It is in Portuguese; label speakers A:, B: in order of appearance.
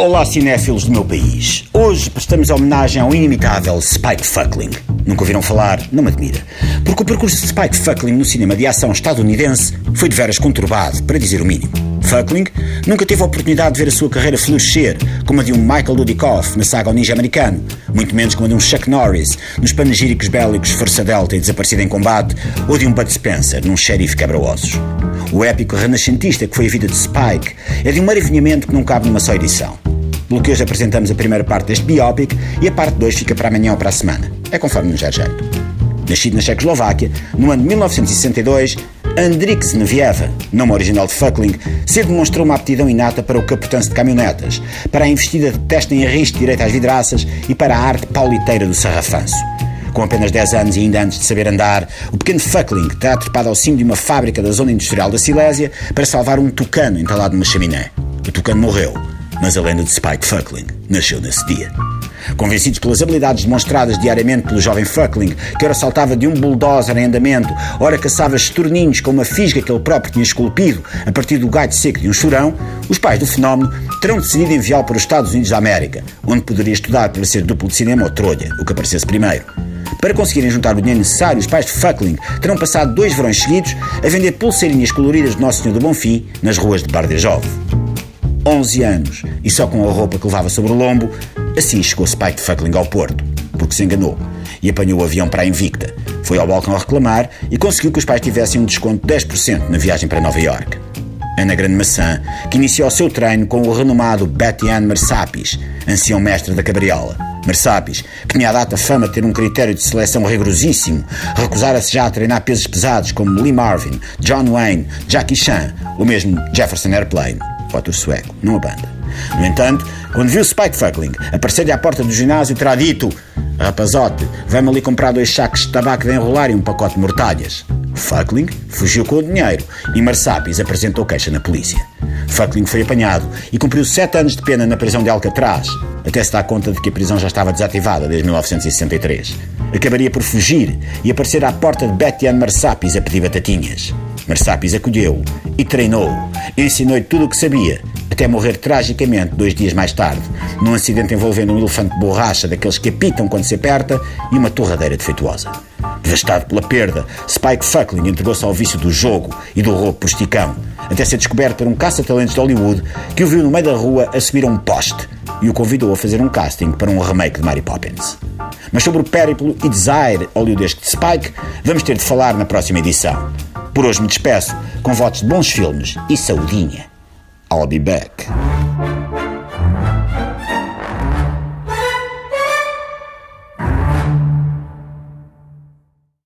A: Olá, cinéfilos do meu país. Hoje prestamos homenagem ao inimitável Spike Fuckling. Nunca ouviram falar? Não me admira. Porque o percurso de Spike Fuckling no cinema de ação estadunidense foi de veras conturbado, para dizer o mínimo. Fuckling nunca teve a oportunidade de ver a sua carreira florescer, como a de um Michael Dudikoff na saga O Ninja Americano, muito menos como a de um Chuck Norris nos panegíricos bélicos Força Delta e Desaparecida em Combate, ou de um Bud Spencer num xerife quebra-ossos. O épico renascentista que foi a vida de Spike é de um maravilhamento que não cabe numa só edição pelo que hoje apresentamos a primeira parte deste biopic e a parte 2 fica para amanhã ou para a semana. É conforme nos der jeito. Nascido na Checoslováquia, no ano de 1962, Andrik Znevieva, nome original de Fuckling, cedo demonstrou uma aptidão inata para o capotance de caminhonetas, para a investida de testa em risco direito às vidraças e para a arte pauliteira do sarrafanço. Com apenas 10 anos e ainda antes de saber andar, o pequeno Fuckling terá trepado ao cimo de uma fábrica da zona industrial da Silésia para salvar um tucano entalado numa chaminé. O tucano morreu, mas a lenda de Spike Fuckling nasceu nesse dia. Convencidos pelas habilidades demonstradas diariamente pelo jovem Fuckling, que ora saltava de um bulldozer em andamento, ora caçava estorninhos com uma fisga que ele próprio tinha esculpido a partir do gato seco de um churão, os pais do fenómeno terão decidido enviá-lo para os Estados Unidos da América, onde poderia estudar para ser duplo de cinema ou trolha, o que aparecesse primeiro. Para conseguirem juntar o dinheiro necessário, os pais de Fuckling terão passado dois verões seguidos a vender pulseirinhas coloridas de Nosso Senhor do Bonfim nas ruas de Bardejov. 11 anos e só com a roupa que levava sobre o lombo, assim chegou Spike Fuckling ao Porto, porque se enganou e apanhou o avião para a Invicta. Foi ao balcão a reclamar e conseguiu que os pais tivessem um desconto de 10% na viagem para Nova York. Ana Grande Maçã, que iniciou o seu treino com o renomado Betian Marsapis, ancião mestre da cabriola. Marsapis, que tinha a data fama de ter um critério de seleção rigorosíssimo, recusara-se já a treinar pesos pesados como Lee Marvin, John Wayne, Jackie Chan, ou mesmo Jefferson Airplane o ator sueco, não a banda. No entanto, quando viu Spike Fuckling aparecer-lhe à porta do ginásio, terá dito: Rapazote, vai-me ali comprar dois sacos de tabaco de enrolar e um pacote de mortalhas. Fuckling fugiu com o dinheiro e Marsapis apresentou queixa na polícia. Fuckling foi apanhado e cumpriu sete anos de pena na prisão de Alcatraz, até se dar conta de que a prisão já estava desativada desde 1963. Acabaria por fugir e aparecer à porta de Betty Marsapis a pedir batatinhas. Marsapis acolheu e treinou, ensinou-lhe tudo o que sabia, até morrer tragicamente dois dias mais tarde, num acidente envolvendo um elefante de borracha daqueles que apitam quando se aperta e uma torradeira defeituosa. Devastado pela perda, Spike Fuckling entregou-se ao vício do jogo e do roubo posticão, até ser descoberto por um caça-talentos de Hollywood que o viu no meio da rua a subir a um poste e o convidou a fazer um casting para um remake de Mary Poppins. Mas sobre o périplo e desire hollywoodesco de Spike, vamos ter de falar na próxima edição. Por hoje me despeço com votos de bons filmes e saudinha. I'll be back.